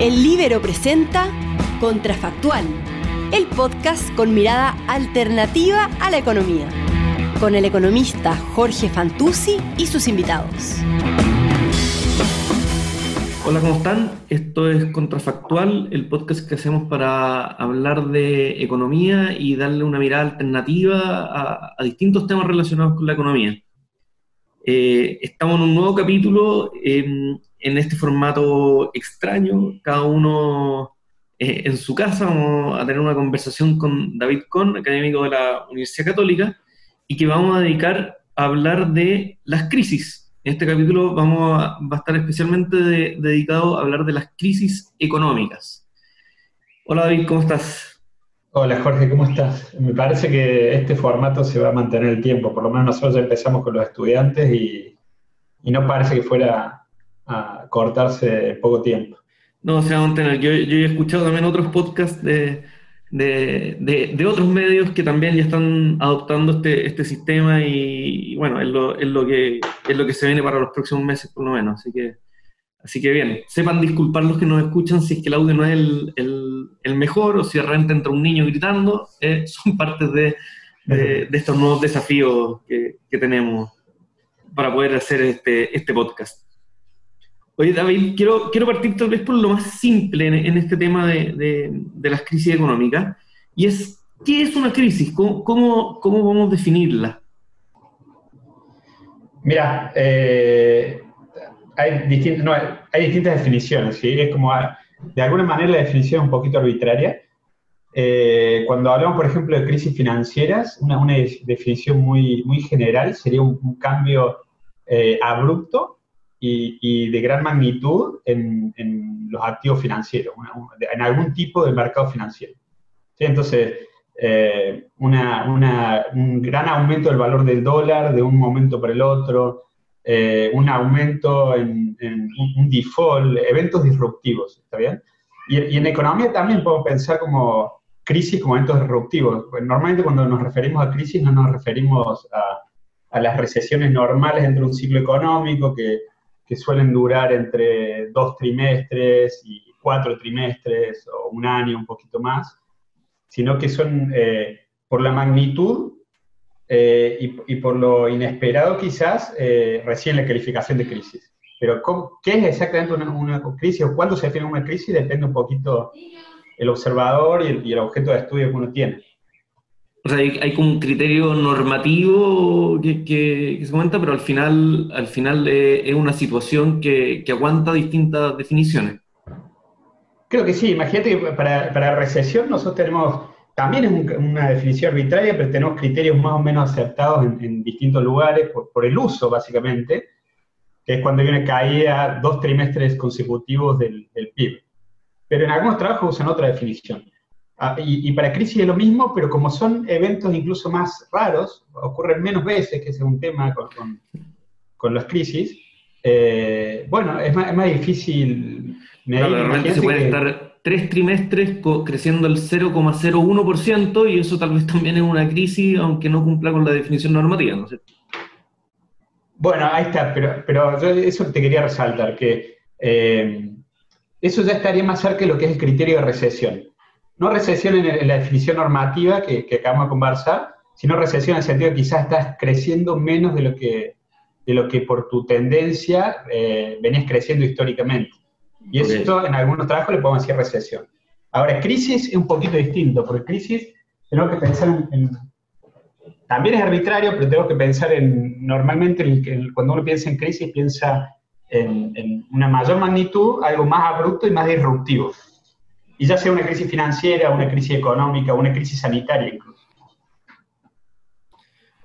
El Libero presenta Contrafactual, el podcast con mirada alternativa a la economía, con el economista Jorge Fantuzzi y sus invitados. Hola, ¿cómo están? Esto es Contrafactual, el podcast que hacemos para hablar de economía y darle una mirada alternativa a, distintos temas relacionados con la economía. Eh, estamos en un nuevo capítulo en este formato extraño, cada uno eh, en su casa. Vamos a tener una conversación con David Kohn, académico de la Universidad Católica, y que vamos a dedicar a hablar de las crisis. En este capítulo vamos a, va a estar especialmente dedicado a hablar de las crisis económicas. Hola David, ¿cómo estás? Hola Jorge, ¿cómo estás? Me parece que este formato se va a mantener el tiempo, por lo menos nosotros ya empezamos con los estudiantes y, no parece que fuera a cortarse poco tiempo. No, se va a mantener. Yo, he escuchado también otros podcasts de, otros medios que también ya están adoptando este, este sistema y, bueno, es lo, es, lo que, es lo que se viene para los próximos meses por lo menos, así que Así que bien, sepan disculpar los que nos escuchan si es que el audio no es el, mejor o si de repente entra un niño gritando, eh, son parte de, estos nuevos desafíos que, tenemos para poder hacer este, este podcast. Oye, David, quiero, quiero partir tal vez por lo más simple en, este tema de, las crisis económicas, y es, ¿qué es una crisis? ¿Cómo, cómo, cómo vamos a definirla? Mira, eh, hay, no, hay distintas definiciones, ¿sí? Es como, ah, de alguna manera la definición es un poquito arbitraria. Eh, cuando hablamos, por ejemplo, de crisis financieras, una, una definición muy, muy general sería un, cambio eh, abrupto y, y, de gran magnitud en, en los activos financieros, en algún tipo de mercado financiero. ¿Sí? Entonces, eh, una, una, un gran aumento del valor del dólar de un momento para el otro, eh, un aumento en, un, default, eventos disruptivos, ¿está bien? Y, en economía también podemos pensar como crisis como eventos disruptivos. Normalmente cuando nos referimos a crisis no nos referimos a, las recesiones normales dentro de un ciclo económico que, que suelen durar entre dos trimestres y cuatro trimestres o un año, un poquito más, sino que son eh, por la magnitud eh, y, por lo inesperado quizás, eh, recién la calificación de crisis. Pero ¿qué es exactamente una, crisis o cuándo se define una crisis? Depende un poquito el observador y el, objeto de estudio que uno tiene. O sea, hay, como un criterio normativo que, se comenta, pero al final, al final es una situación que, aguanta distintas definiciones. Creo que sí. Imagínate que para, para recesión nosotros tenemos también es una definición arbitraria, pero tenemos criterios más o menos aceptados en, distintos lugares por, el uso, básicamente, que es cuando hay una caída dos trimestres consecutivos del, PIB. Pero en algunos trabajos usan otra definición. Ah, y, para crisis es lo mismo, pero como son eventos incluso más raros, ocurren menos veces, que es un tema con, con, las crisis, eh, bueno, es más, difícil medir. realmente se puede estar tres trimestres creciendo al 0,01% y eso tal vez también es una crisis, aunque no cumpla con la definición normativa, ¿no es cierto? Bueno, ahí está, pero, pero yo eso te quería resaltar, que eh, eso ya estaría más cerca de lo que es el criterio de recesión. No recesión en, la definición normativa que, acabamos de conversar, sino recesión en el sentido de que quizás estás creciendo menos de lo que, de lo que por tu tendencia eh, venís creciendo históricamente. Y esto en algunos trabajos le podemos decir recesión. Ahora, crisis es un poquito distinto, porque crisis tenemos que pensar en, también es arbitrario, pero tenemos que pensar en, normalmente cuando uno piensa en crisis, piensa en, una mayor magnitud, algo más abrupto y más disruptivo. Y ya sea una crisis financiera, una crisis económica, una crisis sanitaria incluso.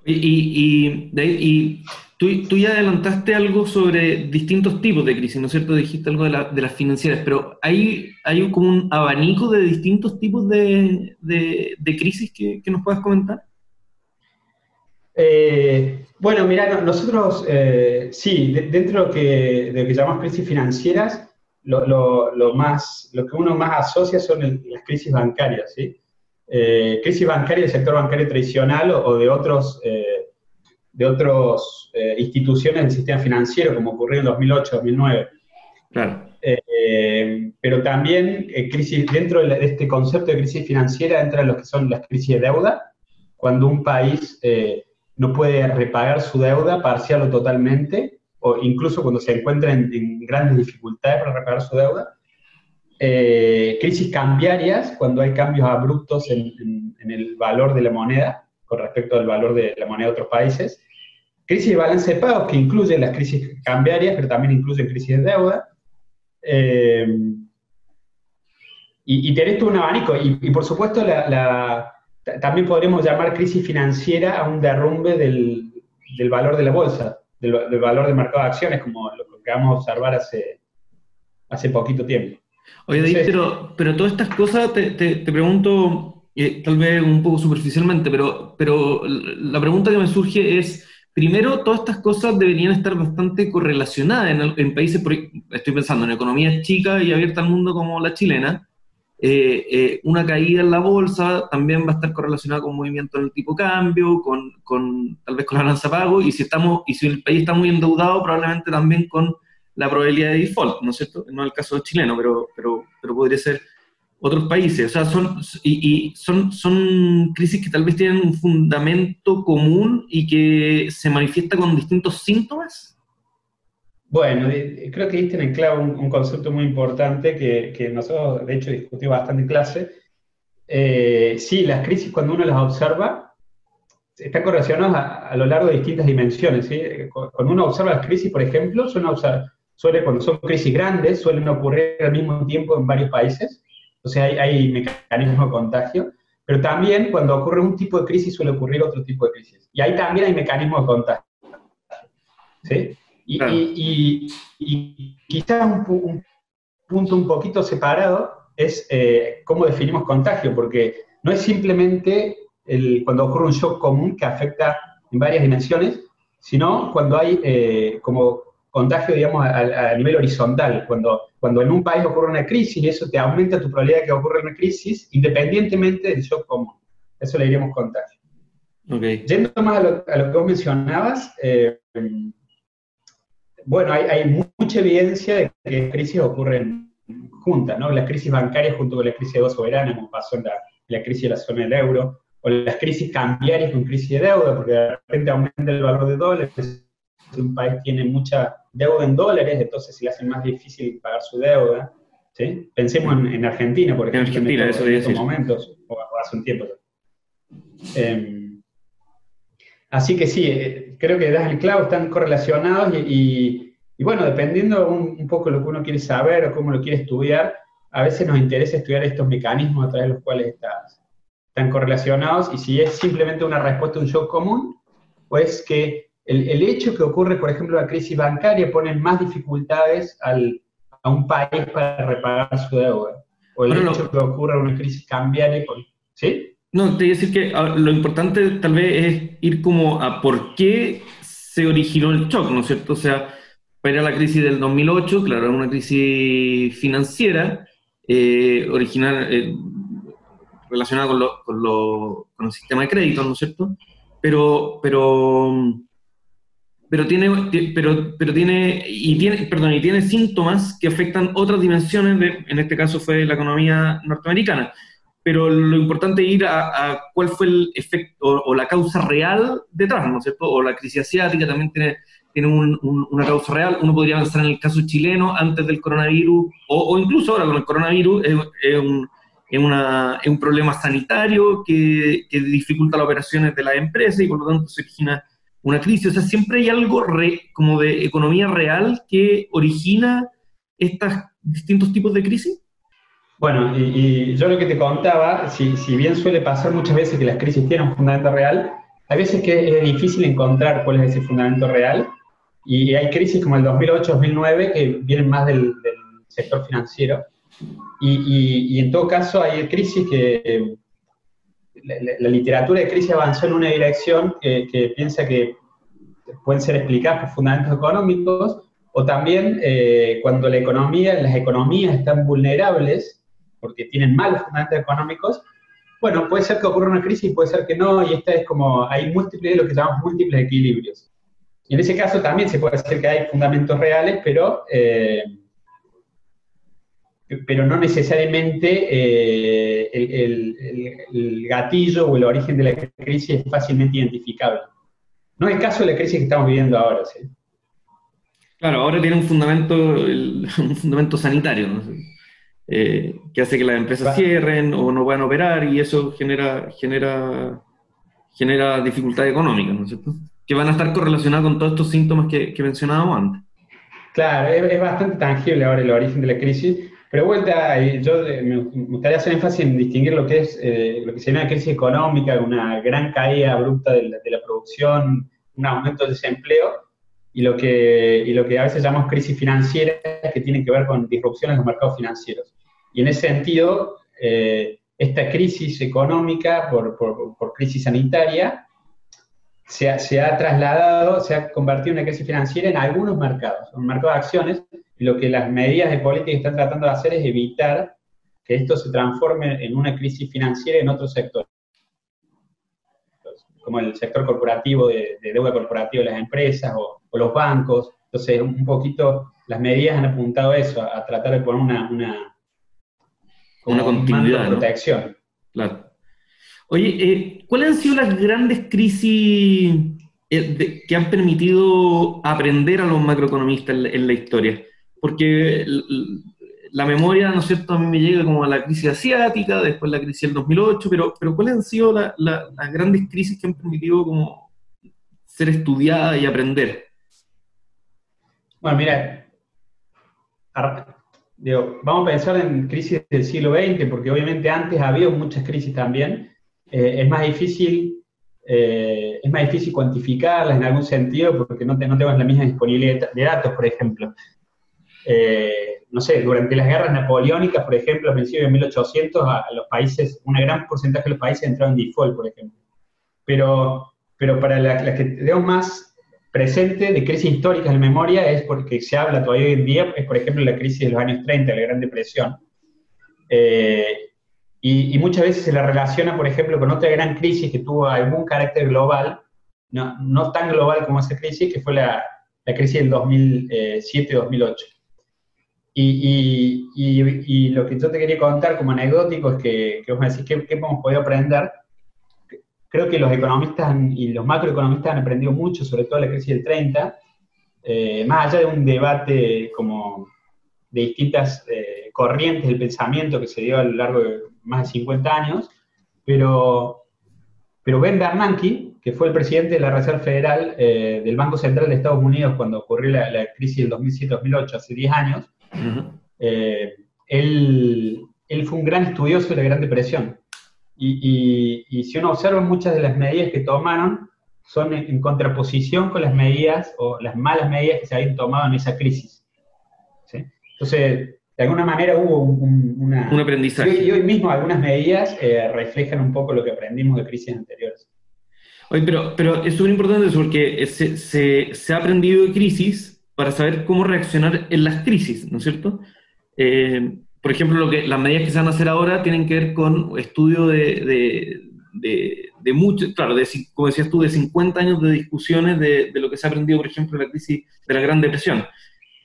Y, y, y Tú, ya adelantaste algo sobre distintos tipos de crisis, ¿no es cierto? Dijiste algo de, las financieras, pero ¿hay, ¿hay como un abanico de distintos tipos de, crisis que, nos puedas comentar? Eh, bueno, mira, nosotros eh, sí, dentro de lo, que, de que llamamos crisis financieras, lo, más, lo que uno más asocia son las crisis bancarias, ¿sí? Eh, crisis bancaria del sector bancario tradicional o, de otros de otras eh, instituciones del sistema financiero, como ocurrió en 2008-2009. Claro. Eh, pero también eh, crisis, dentro de este concepto de crisis financiera entran los que son las crisis de deuda, cuando un país eh, no puede repagar su deuda parcial o totalmente, o incluso cuando se encuentra en, grandes dificultades para repagar su deuda. crisis cambiarias, cuando hay cambios abruptos en, en, el valor de la moneda con respecto al valor de la moneda de otros países. Crisis de balance de pagos, que incluyen las crisis cambiarias, pero también incluyen crisis de deuda eh, y, y, tenés todo un abanico. Y, por supuesto, la, también podríamos llamar crisis financiera a un derrumbe del, del valor de la bolsa, del, valor del mercado de acciones, como lo que vamos a observar hace, hace poquito tiempo. Oye, pero, pero todas estas cosas, te, te, pregunto, eh, tal vez un poco superficialmente, pero, pero la pregunta que me surge es, Primero, todas estas cosas deberían estar bastante correlacionadas en, países, estoy pensando en economías chicas y abiertas al mundo como la chilena. Eh, eh, una caída en la bolsa también va a estar correlacionada con movimiento en el tipo de cambio, con, con, tal vez con la balanza pago, y si, estamos, y si el país está muy endeudado, probablemente también con la probabilidad de default, ¿no es cierto? No es el caso chileno, pero, pero, pero podría ser otros países. O sea, son, y, son, son crisis que tal vez tienen un fundamento común y que se manifiesta con distintos síntomas. Bueno, creo que diste en clavo un, concepto muy importante que, que, nosotros, de hecho, discutimos bastante en clase. Eh, sí, las crisis, cuando uno las observa, están correlacionadas a, lo largo de distintas dimensiones. ¿sí? Cuando uno observa las crisis, por ejemplo, suele, suele, cuando son crisis grandes, suelen ocurrir al mismo tiempo en varios países o sea, hay, hay mecanismos de contagio, pero también cuando ocurre un tipo de crisis suele ocurrir otro tipo de crisis. Y ahí también hay mecanismos de contagio. ¿Sí? Y, quizás un, punto un poquito separado es eh, cómo definimos contagio, porque no es simplemente el, cuando ocurre un shock común que afecta en varias dimensiones, sino cuando hay eh, como contagio, digamos, a, nivel horizontal, cuando, cuando en un país ocurre una crisis, eso te aumenta tu probabilidad de que ocurra una crisis, independientemente del shock común. Eso le diríamos contagio. Okay. Yendo más a lo, que vos mencionabas, eh, bueno, hay, hay, mucha evidencia de que crisis ocurren juntas, ¿no? Las crisis bancarias junto con la crisis de deuda soberana, como pasó en la, la crisis de la zona del euro, o las crisis cambiarias con crisis de deuda, porque de repente aumenta el valor de dólares, un país tiene mucha deuda en dólares, entonces se le hace más difícil pagar su deuda. ¿sí? Pensemos en, Argentina, por ejemplo, en, Argentina, en estos, momentos, o, hace un tiempo. Em, así que sí, eh, creo que das el clavo, están correlacionados y, bueno, dependiendo un, poco lo que uno quiere saber o cómo lo quiere estudiar, a veces nos interesa estudiar estos mecanismos a través de los cuales están correlacionados y si es simplemente una respuesta a un shock común, pues que el, hecho que ocurre, por ejemplo, la crisis bancaria pone más dificultades al, a un país para repagar su deuda. O el hecho que ocurra una crisis cambiaria. ¿Sí? No, te voy a decir que lo importante tal vez es ir como a por qué se originó el shock, ¿no es cierto? O sea, para la crisis del 2008, claro, era una crisis financiera, eh, original, eh, relacionada con, lo, con, el sistema de crédito, ¿no es cierto? Pero, pero pero tiene, pero, pero tiene, y tiene, perdón, y tiene síntomas que afectan otras dimensiones, de, en este caso fue la economía norteamericana. Pero lo importante es ir a, cuál fue el efecto o, la causa real detrás, ¿no es cierto? O la crisis asiática también tiene, tiene una causa real. Uno podría pensar en el caso chileno antes del coronavirus, o, incluso ahora con el coronavirus, es, un, es, una, es un problema sanitario que, que dificulta las operaciones de las empresas y por lo tanto se origina una crisis. O sea, siempre hay algo como de economía real que origina estos distintos tipos de crisis. Bueno, y, yo lo que te contaba, si, si, bien suele pasar muchas veces que las crisis tienen un fundamento real, hay veces que es difícil encontrar cuál es ese fundamento real. Y hay crisis como el 2008-2009 que vienen más del, sector financiero. Y, y, en todo caso hay crisis que la, literatura de crisis avanzó en una dirección que, piensa que pueden ser explicadas por fundamentos económicos, o también eh, cuando la economía, las economías están vulnerables, porque tienen malos fundamentos económicos, bueno, puede ser que ocurra una crisis, puede ser que no, y esta es como, hay múltiples, lo que llamamos múltiples equilibrios. Y en ese caso también se puede decir que hay fundamentos reales, pero, eh, pero no necesariamente eh, el, gatillo o el origen de la crisis es fácilmente identificable. No es el caso de la crisis que estamos viviendo ahora. Claro, ahora tiene un fundamento, un fundamento sanitario, eh, que hace que las empresas cierren o no puedan operar y eso genera, genera, genera dificultad económica, ¿no es cierto? Que van a estar correlacionadas con todos estos síntomas que, que mencionábamos antes. Claro, es, bastante tangible ahora el origen de la crisis, pero vuelta, yo eh, me gustaría hacer énfasis en distinguir lo que es eh, lo que se llama crisis económica, una gran caída abrupta de la, de la producción, un aumento del desempleo, y lo que, y lo que a veces llamamos crisis financiera, que tiene que ver con disrupciones en los mercados financieros. Y en ese sentido, eh, esta crisis económica por, por, por crisis sanitaria se ha, se ha, trasladado, se ha convertido en una crisis financiera en algunos mercados, en un mercado de acciones, y lo que las medidas de política están tratando de hacer es evitar que esto se transforme en una crisis financiera en otros sectores como el sector corporativo, de, deuda corporativa de las empresas o, los bancos. Entonces, un poquito las medidas han apuntado a eso, a, tratar de poner una, una, una continuidad. de protección. Claro. Oye, eh, ¿cuáles han sido las grandes crisis eh, que han permitido aprender a los macroeconomistas en la, historia? Porque la memoria, ¿no es cierto?, a mí me llega como a la crisis asiática, después la crisis del 2008, pero, pero ¿cuáles han sido las grandes crisis que han permitido como ser estudiadas y aprender? Bueno, mira, vamos a pensar en crisis del siglo XX, porque obviamente antes había muchas crisis también. Eh, es más difícil eh, es más difícil cuantificarlas en algún sentido porque no, no tenemos la misma disponibilidad de datos, por ejemplo. Eh, no sé, durante las guerras napoleónicas, por ejemplo, a principios de 1800, a, los países, un gran porcentaje de los países entraron en default, por ejemplo. Pero, pero para las la que tenemos más presente de crisis históricas en memoria es porque se habla todavía hoy en día, es por ejemplo la crisis de los años 30, la Gran Depresión. Eh, y, muchas veces se la relaciona, por ejemplo, con otra gran crisis que tuvo algún carácter global, no, no tan global como esa crisis, que fue la, la crisis del 2007-2008. Y, y, y, lo que yo te quería contar como anecdótico es que, que vos me decís, ¿qué, hemos podido aprender? Creo que los economistas y los macroeconomistas han aprendido mucho, sobre todo la crisis del 30, eh, más allá de un debate como de distintas eh, corrientes del pensamiento que se dio a lo largo de más de 50 años, pero, pero Ben Bernanke, que fue el presidente de la Reserva Federal eh, del Banco Central de Estados Unidos cuando ocurrió la, la crisis del 2007-2008, hace 10 años, eh, él, él, fue un gran estudioso de la Gran Depresión. Y, y, si uno observa muchas de las medidas que tomaron, son en, contraposición con las medidas o las malas medidas que se habían tomado en esa crisis. Entonces, de alguna manera hubo un, una, un aprendizaje. Y hoy, mismo algunas medidas eh, reflejan un poco lo que aprendimos de crisis anteriores. Oye, pero, pero es súper importante eso porque se, se, se, ha aprendido de crisis para saber cómo reaccionar en las crisis, ¿no es cierto? Eh, por ejemplo, lo que, las medidas que se van a hacer ahora tienen que ver con estudio de, de, de, mucho, claro, de, como decías tú, de 50 años de discusiones de, lo que se ha aprendido, por ejemplo, en la crisis de la Gran Depresión.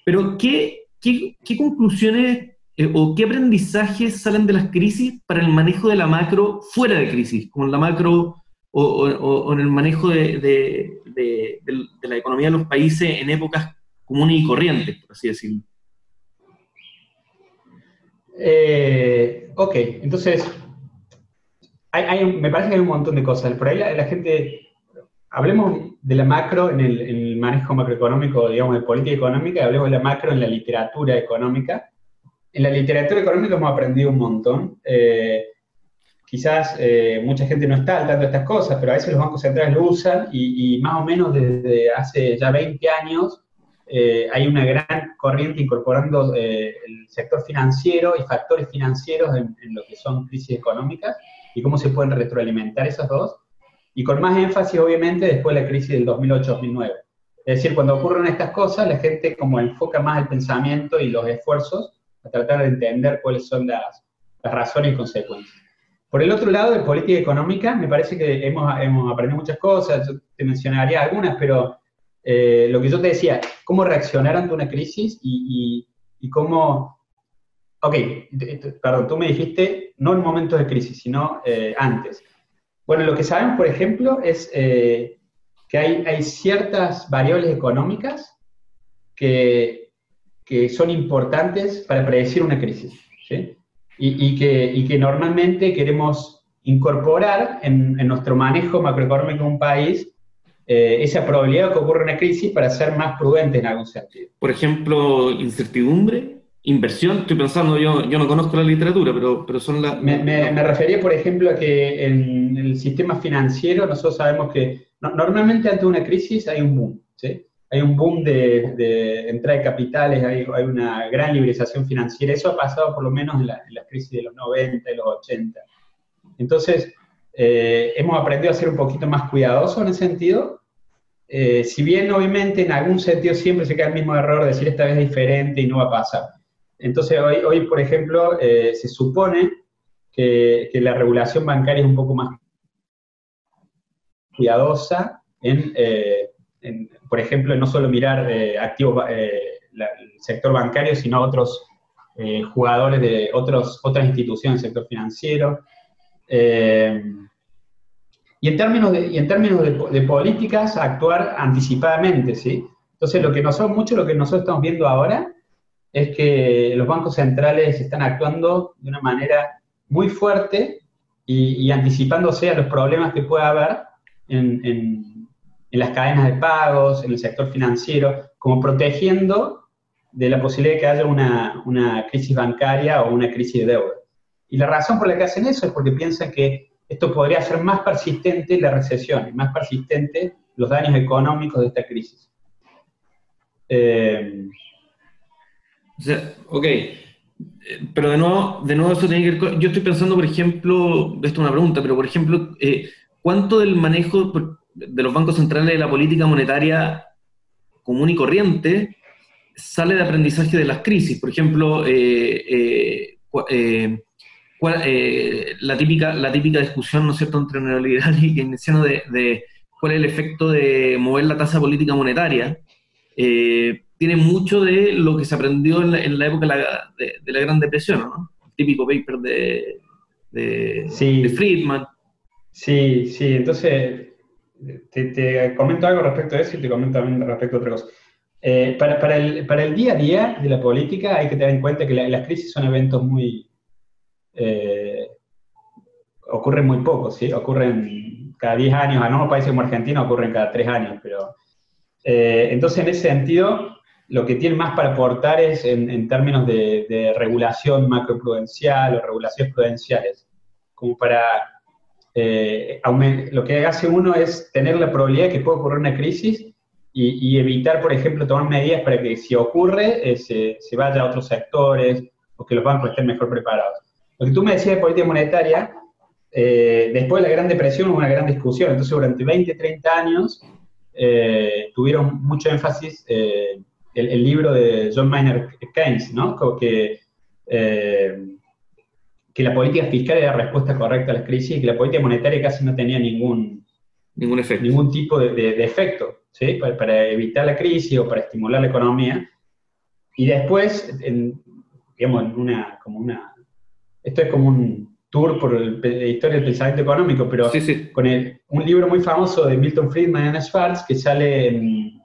Pero, ¿qué, qué, conclusiones eh, o qué aprendizajes salen de las crisis para el manejo de la macro fuera de crisis, como en la macro o, o en el manejo de, la economía de los países en épocas comunes y corrientes, por así decirlo. Eh, ok, entonces, me parece que hay un montón de cosas. Por ahí la, gente, hablemos de la macro en el, manejo macroeconómico, digamos, de política económica, y hablemos de la macro en la literatura económica. En la literatura económica hemos aprendido un montón. Eh, quizás eh, mucha gente no está al tanto de estas cosas, pero a veces los bancos centrales lo usan y más o menos desde hace ya 20 años eh, hay una gran corriente incorporando eh, el sector financiero y factores financieros en, lo que son crisis económicas y cómo se pueden retroalimentar esos dos. Y con más énfasis, obviamente, después de la crisis del 2008-2009. Es decir, cuando ocurren estas cosas, la gente como enfoca más el pensamiento y los esfuerzos a tratar de entender cuáles son las, las razones y consecuencias. Por el otro lado, de política económica, me parece que hemos, hemos aprendido muchas cosas, yo te mencionaría algunas, pero eh, lo que yo te decía, cómo reaccionar ante una crisis y, cómo, ok, perdón, tú me dijiste no en momentos de crisis, sino eh, antes. Bueno, lo que sabemos, por ejemplo, es eh, que hay, hay, ciertas variables económicas que, que, son importantes para predecir una crisis, ¿sí? y, y, que, y, que, normalmente queremos incorporar en, en nuestro manejo macroeconómico de un país eh, esa probabilidad de que ocurra una crisis para ser más prudentes en algún sentido. Por ejemplo, incertidumbre Inversión, estoy pensando, yo, yo no conozco la literatura, pero, pero son las... Me, me, refería, por ejemplo, a que en el sistema financiero nosotros sabemos que normalmente ante una crisis hay un boom, ¿sí? Hay un boom de, de entrada de capitales, hay, hay, una gran liberalización financiera. Eso ha pasado por lo menos en, la, las crisis de los 90 y los 80. Entonces, eh, hemos aprendido a ser un poquito más cuidadosos en ese sentido. Eh, si bien obviamente en algún sentido siempre se cae el mismo error de decir esta vez es diferente y no va a pasar. Entonces, hoy, por ejemplo, eh, se supone que, la regulación bancaria es un poco más cuidadosa en, eh, por ejemplo, no solo mirar activos, el sector bancario, sino otros jugadores de otros, otras instituciones del sector financiero. Y en términos, de, y en términos de, políticas, actuar anticipadamente, ¿sí? Entonces, lo que nosotros, mucho lo que nosotros estamos viendo ahora es que los bancos centrales están actuando de una manera muy fuerte y, anticipándose a los problemas que pueda haber en, las cadenas de pagos, en el sector financiero, como protegiendo de la posibilidad de que haya una, una crisis bancaria o una crisis de deuda. Y la razón por la que hacen eso es porque piensan que esto podría ser más persistente la recesión y más persistente los daños económicos de esta crisis. Eh, o sea, ok. Pero de nuevo, de nuevo eso tiene que ver Yo estoy pensando, por ejemplo, esto es una pregunta, pero por ejemplo, eh, ¿cuánto del manejo de los bancos centrales de la política monetaria común y corriente sale de aprendizaje de las crisis? Por ejemplo, eh, eh, la, típica, la típica discusión, ¿no es cierto?, entre neoliberal y keynesiano de, de cuál es el efecto de mover la tasa política monetaria tiene mucho de lo que se aprendió en la, época de la, Gran Depresión, ¿no? El típico paper de, de, Friedman. Sí, sí, entonces te, comento algo respecto a eso y te comento también respecto a otra cosa. Eh, para, para, el, para, el, día a día de la política hay que tener en cuenta que las crisis son eventos muy... Eh, ocurren muy poco, ¿sí? Ocurren cada 10 años, a no países como Argentina ocurren cada 3 años, pero... Eh, entonces, en ese sentido, lo que tiene más para aportar es en, términos de, regulación macroprudencial o regulaciones prudenciales, como para eh, lo que hace uno es tener la probabilidad de que pueda ocurrir una crisis y, evitar, por ejemplo, tomar medidas para que si ocurre eh, se, vaya a otros sectores o que los bancos estén mejor preparados. Lo que tú me decías de política monetaria, eh, después de la Gran Depresión hubo una gran discusión, entonces durante 20, 30 años tuvieron mucho énfasis el, libro de John Maynard Keynes, ¿no? Que, eh, que la política fiscal era la respuesta correcta a las crisis y que la política monetaria casi no tenía ningún, ningún, efecto. ningún tipo de, efecto ¿sí? para, evitar la crisis o para estimular la economía. Y después, digamos, en una, como una, esto es como un tour por la historia del pensamiento económico, pero con un libro muy famoso de Milton Friedman y Anna Schwartz que sale en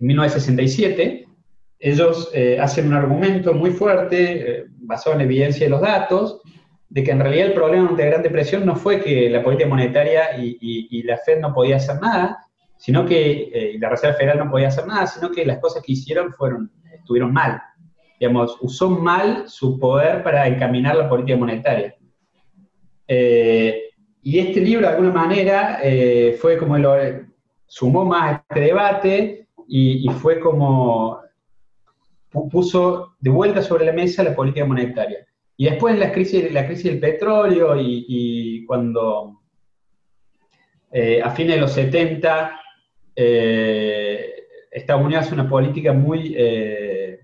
en 1967, ellos eh, hacen un argumento muy fuerte, eh, basado en evidencia de los datos, de que en realidad el problema de la Gran Depresión no fue que la política monetaria y, la Fed no podía hacer nada, sino que eh, la Reserva Federal no podía hacer nada, sino que las cosas que hicieron fueron, estuvieron mal. Digamos, usó mal su poder para encaminar la política monetaria. y este libro, de alguna manera, fue como sumó más este debate, y, fue como puso de vuelta sobre la mesa la política monetaria. Y después la crisis, la crisis del petróleo y, cuando eh, a fines de los 70 eh, Estados Unidos hace una política muy eh,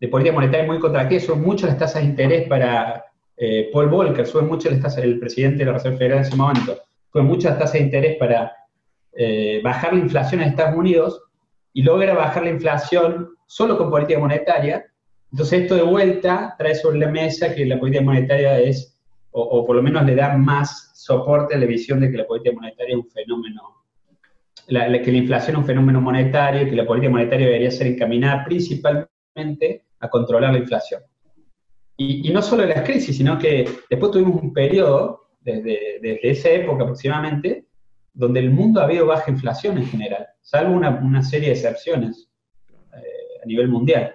de política monetaria muy contra que son muchas las tasas de interés para Paul Volcker, suben muchas las tasas, el presidente de la Reserva Federal en ese momento, suben muchas tasas de interés para bajar la inflación en Estados Unidos y logra bajar la inflación solo con política monetaria, Entonces esto de vuelta trae sobre la mesa que la política monetaria es, o, por lo menos le da más soporte a la visión de que la política monetaria es un fenómeno, que la inflación es un fenómeno monetario y que la política monetaria debería ser encaminada principalmente a controlar la inflación. Y, no solo las crisis, sino que después tuvimos un periodo, desde, desde esa época aproximadamente, donde el mundo ha habido baja inflación en general, salvo una, serie de excepciones eh, a nivel mundial.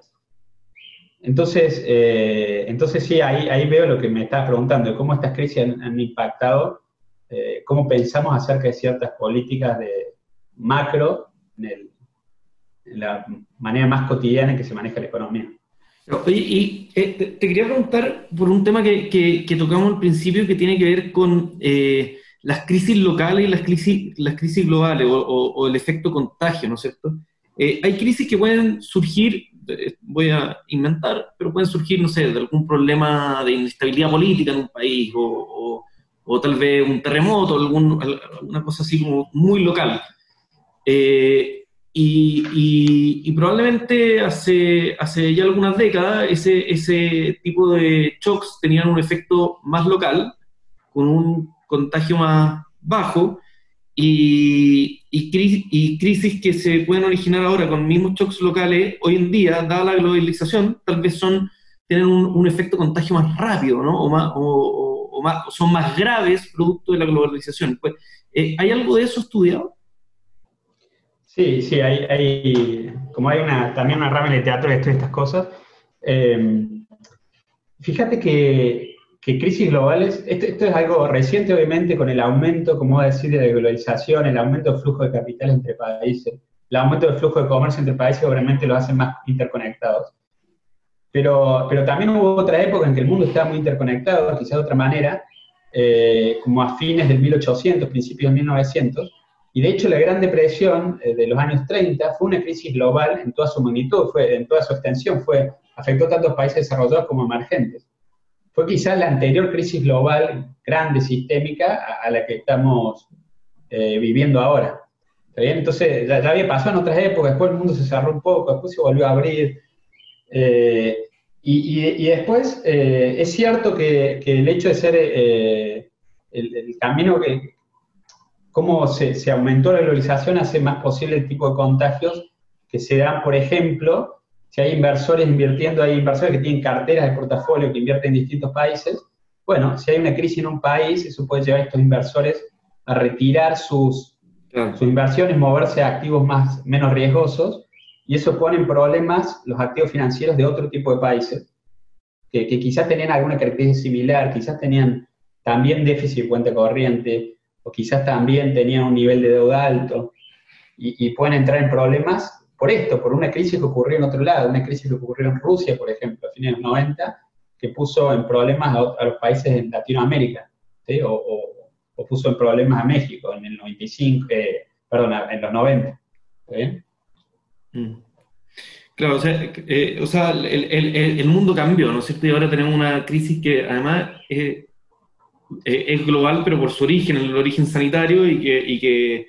Entonces, eh, entonces sí, ahí, ahí veo lo que me estabas preguntando, cómo estas crisis han, impactado, eh, cómo pensamos acerca de ciertas políticas de macro en, la manera más cotidiana en que se maneja la economía. Y te, quería preguntar por un tema que, que, tocamos al principio que tiene que ver con las crisis locales y las crisis, las crisis globales o, el efecto contagio, ¿no es cierto? Eh, hay crisis que pueden surgir, eh, voy a inventar, pero pueden surgir, no sé, de algún problema de inestabilidad política en un país o, tal vez un terremoto, alguna cosa así como muy local. Eh, y, probablemente hace, hace ya algunas décadas ese, ese tipo de shocks tenían un efecto más local, con un contagio más bajo y, y, crisis que se pueden originar ahora con mismos shocks locales, hoy en día, dada la globalización, tal vez son, tienen un, efecto contagio más rápido, ¿no? O, más, o, más, son más graves producto de la globalización. Pues, eh, ¿Hay algo de eso estudiado? Sí, sí, hay, hay, como hay una, también una rama de teatro que estudia estas cosas. Eh, fíjate que que crisis globales, esto, es algo reciente obviamente con el aumento, como voy a decir, de la globalización, el aumento del flujo de capital entre países, el aumento del flujo de comercio entre países obviamente los hace más interconectados. Pero, pero también hubo otra época en que el mundo estaba muy interconectado, quizás de otra manera, eh, como a fines del 1800, principios del 1900, y de hecho la Gran Depresión eh, de los años 30 fue una crisis global en toda su magnitud, fue, en toda su extensión, fue, afectó tanto a países desarrollados como emergentes fue quizás la anterior crisis global grande, sistémica, a, la que estamos eh, viviendo ahora. Entonces, ya, había pasado en otras épocas, después el mundo se cerró un poco, después se volvió a abrir. Eh, y, después, es cierto que, el hecho de ser el, camino que, cómo se, se, aumentó la globalización hace más posible el tipo de contagios que se dan, por ejemplo, si hay inversores invirtiendo, hay inversores que tienen carteras de portafolio que invierten en distintos países, bueno, si hay una crisis en un país, eso puede llevar a estos inversores a retirar sus, sus inversiones, moverse a activos más, menos riesgosos, y eso pone en problemas los activos financieros de otro tipo de países, que, quizás tenían alguna característica similar, quizás tenían también déficit de cuenta corriente, o quizás también tenían un nivel de deuda alto, y, pueden entrar en problemas por esto, por una crisis que ocurrió en otro lado, una crisis que ocurrió en Rusia, por ejemplo, a fines de los 90, que puso en problemas a, los países en Latinoamérica, o, puso en problemas a México en el 95, eh, perdón, en los 90. Mm. Claro, o sea, eh, el, mundo cambió, ¿no es cierto? Y ahora tenemos una crisis que además eh, es global, pero por su origen, el origen sanitario, y que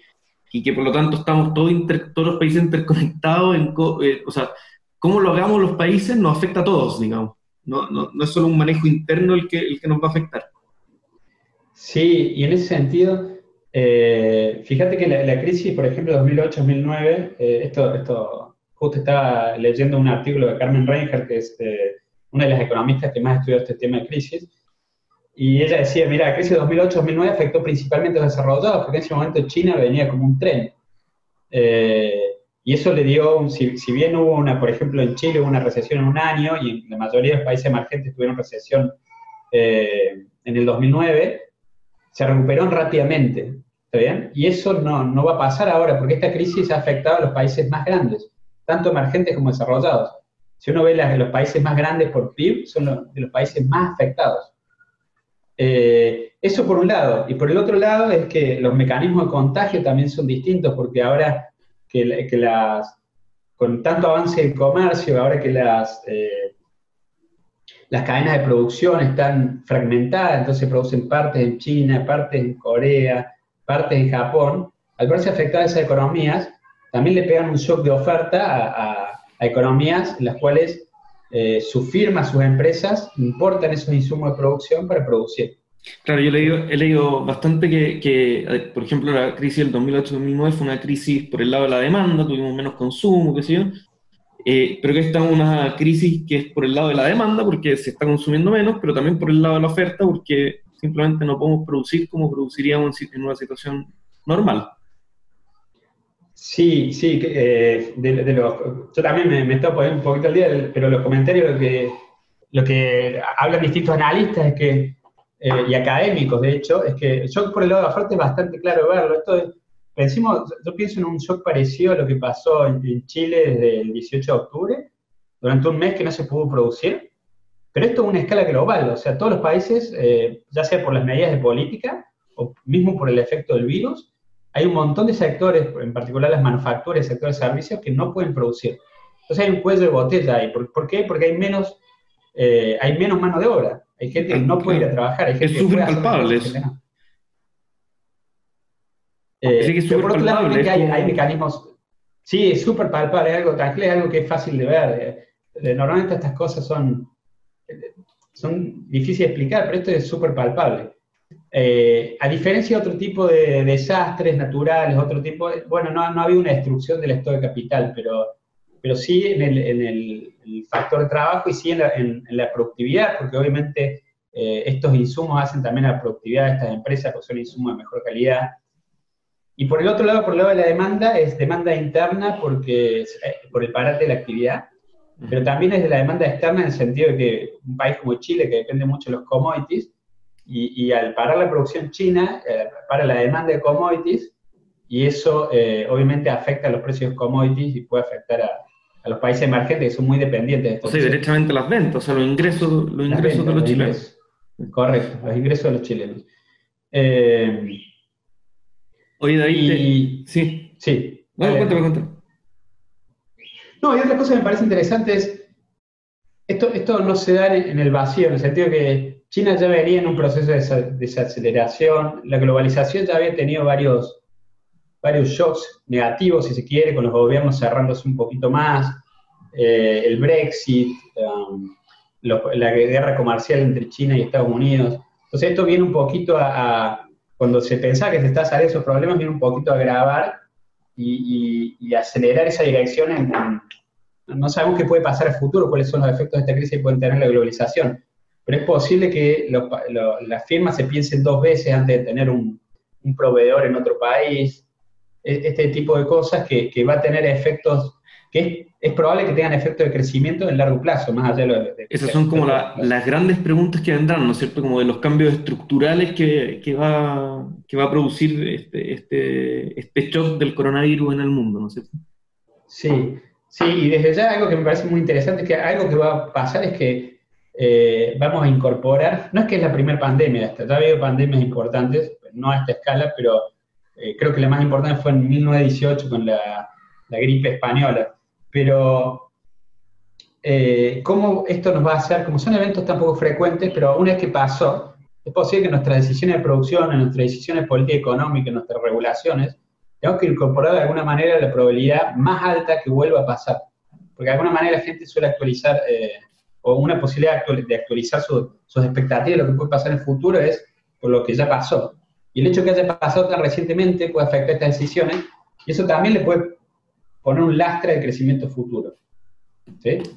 y que por lo tanto estamos todos, todos los países interconectados, en, eh, o sea, cómo lo hagamos los países nos afecta a todos, digamos. No, no, no, es solo un manejo interno el que, el que nos va a afectar. Sí, y en ese sentido, eh, fíjate que la, crisis, por ejemplo, 2008-2009, eh, esto, esto, justo estaba leyendo un artículo de Carmen Reinhardt, que es una de las economistas que más estudió este tema de crisis, y ella decía, mira, la crisis de 2008-2009 afectó principalmente a los desarrollados, porque en ese momento China venía como un tren. Eh, y eso le dio, si, bien hubo una, por ejemplo, en Chile hubo una recesión en un año y en la mayoría de los países emergentes tuvieron recesión eh, en el 2009, se recuperaron rápidamente. ¿Está bien? Y eso no, no va a pasar ahora, porque esta crisis ha afectado a los países más grandes, tanto emergentes como desarrollados. Si uno ve las, los países más grandes por PIB, son los, de los países más afectados. Eh, eso por un lado. Y por el otro lado es que los mecanismos de contagio también son distintos, porque ahora que, las, con tanto avance del comercio, ahora que las, eh, las cadenas de producción están fragmentadas, entonces producen partes en China, partes en Corea, partes en Japón, al verse afectadas esas economías, también le pegan un shock de oferta a, a economías en las cuales eh, sus firmas, sus empresas importan esos insumos de producción para producir. Claro, yo he leído, he leído bastante que, que, por ejemplo, la crisis del 2008-2009 fue una crisis por el lado de la demanda, tuvimos menos consumo, qué sé yo, eh, pero que esta es una crisis que es por el lado de la demanda, porque se está consumiendo menos, pero también por el lado de la oferta, porque simplemente no podemos producir como produciríamos en una situación normal. Sí, sí, eh, de, los, yo también me, me poniendo un poquito al día, pero los comentarios lo que, lo que hablan distintos analistas es eh, y académicos, de hecho, es que el shock por el lado de la es bastante claro verlo. Esto pensemos, yo pienso en un shock parecido a lo que pasó en, Chile desde el 18 de octubre, durante un mes que no se pudo producir, pero esto es una escala global, o sea, todos los países, eh, ya sea por las medidas de política o mismo por el efecto del virus, hay un montón de sectores, en particular las manufacturas, el sector de servicios, que no pueden producir. Entonces hay un cuello de botella ahí. ¿Por, qué? Porque hay menos, eh, hay menos mano de obra. Hay gente que no puede ir a trabajar. Hay gente es súper palpable. Eh, es súper palpable. Hay, hay, mecanismos. Sí, es súper palpable, es algo tranquilo, es algo que es fácil de ver. Eh, normalmente estas cosas son, son difíciles de explicar, pero esto es súper palpable. Eh, a diferencia de otro tipo de desastres naturales, otro tipo de, bueno, no, no había una destrucción del estado de capital, pero pero sí en el, en el, factor de trabajo y sí en la, en, la productividad, porque obviamente eh, estos insumos hacen también a la productividad de estas empresas, porque son insumos de mejor calidad. Y por el otro lado, por el lado de la demanda, es demanda interna porque eh, por el parate de la actividad, pero también es de la demanda externa en el sentido de que un país como Chile, que depende mucho de los commodities, y, y al parar la producción china, eh, para la demanda de commodities, y eso obviamente afecta a los precios de commodities y puede afectar a, a los países emergentes que son muy dependientes de esto. Sí, directamente las ventas, o sea, los ingresos, los ingresos de los, chilenos. Correcto, los ingresos de los chilenos. Eh, Oye, David, sí. Sí. No, cuéntame, cuéntame. No, y otra cosa que me parece interesante es, esto, esto no se da en, el vacío, en el sentido que China ya venía en un proceso de desaceleración, la globalización ya había tenido varios varios shocks negativos, si se quiere, con los gobiernos cerrándose un poquito más, eh, el Brexit, um, la guerra comercial entre China y Estados Unidos. Entonces esto viene un poquito a, cuando se pensaba que se está saliendo esos problemas, viene un poquito a agravar y, acelerar esa dirección no sabemos qué puede pasar en el futuro, cuáles son los efectos de esta crisis que pueden tener la globalización, pero es posible que las firmas se piensen dos veces antes de tener un, un proveedor en otro país, e-, este tipo de cosas que, que va a tener efectos, que es, probable que tengan efectos de crecimiento en largo plazo, más allá de... Esas son como las grandes preguntas que vendrán, ¿no es cierto? Como de los cambios estructurales que, que va, que va a producir este, este, este shock del coronavirus en el mundo, ¿no es cierto? Sí, sí, y desde ya algo que me parece muy interesante es que algo que va a pasar es que eh, vamos a incorporar, no es que es la primera pandemia, ya ha habido pandemias importantes, no a esta escala, pero eh, creo que la más importante fue en 1918 con la, gripe española. Pero, eh, ¿cómo esto nos va a hacer? Como son eventos tan poco frecuentes, pero una vez que pasó, es posible que nuestras decisiones de producción, en nuestras decisiones políticas económicas, en nuestras regulaciones, tenemos que incorporar de alguna manera la probabilidad más alta que vuelva a pasar. Porque de alguna manera la gente suele actualizar, o una posibilidad de actualizar sus expectativas de lo que puede pasar en el futuro es por lo que ya pasó. Y el hecho de que haya pasado tan recientemente puede afectar estas decisiones y eso también le puede poner un lastre de crecimiento futuro.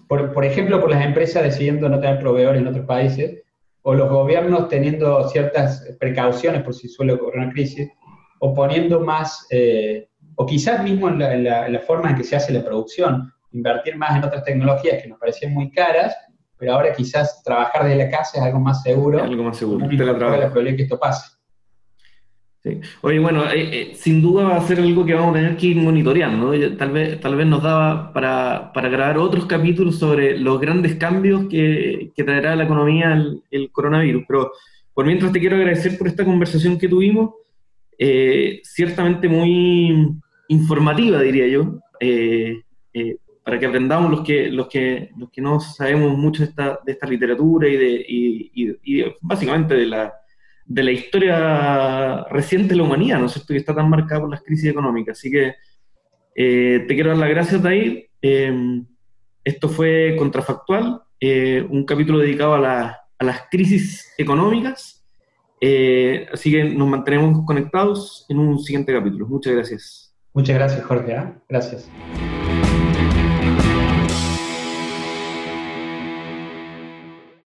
Por, ejemplo, por las empresas decidiendo no tener proveedores en otros países o los gobiernos teniendo ciertas precauciones por si suele ocurrir una crisis o poniendo más, eh, o quizás mismo en la, forma en que se hace la producción, invertir más en otras tecnologías que nos parecían muy caras, pero ahora quizás trabajar desde la casa es algo más seguro. Algo más seguro. No la probabilidad que esto pase. Oye, bueno, eh, eh, sin duda va a ser algo que vamos a tener que ir monitoreando. Tal vez, tal vez nos daba para, para grabar otros capítulos sobre los grandes cambios que, que traerá a la economía el, coronavirus. Pero por mientras te quiero agradecer por esta conversación que tuvimos, eh, ciertamente muy informativa, diría yo, para que aprendamos los que, los que, los que no sabemos mucho de esta, de esta literatura y, de, y básicamente de la de la historia reciente de la humanidad, ¿no es cierto?, que está tan marcada por las crisis económicas. Así que eh, te quiero dar las gracias, David. Eh, esto fue Contrafactual, un capítulo dedicado a, las crisis económicas. así que nos mantenemos conectados en un siguiente capítulo. Muchas gracias. Muchas gracias, Jorge. ¿eh? Gracias.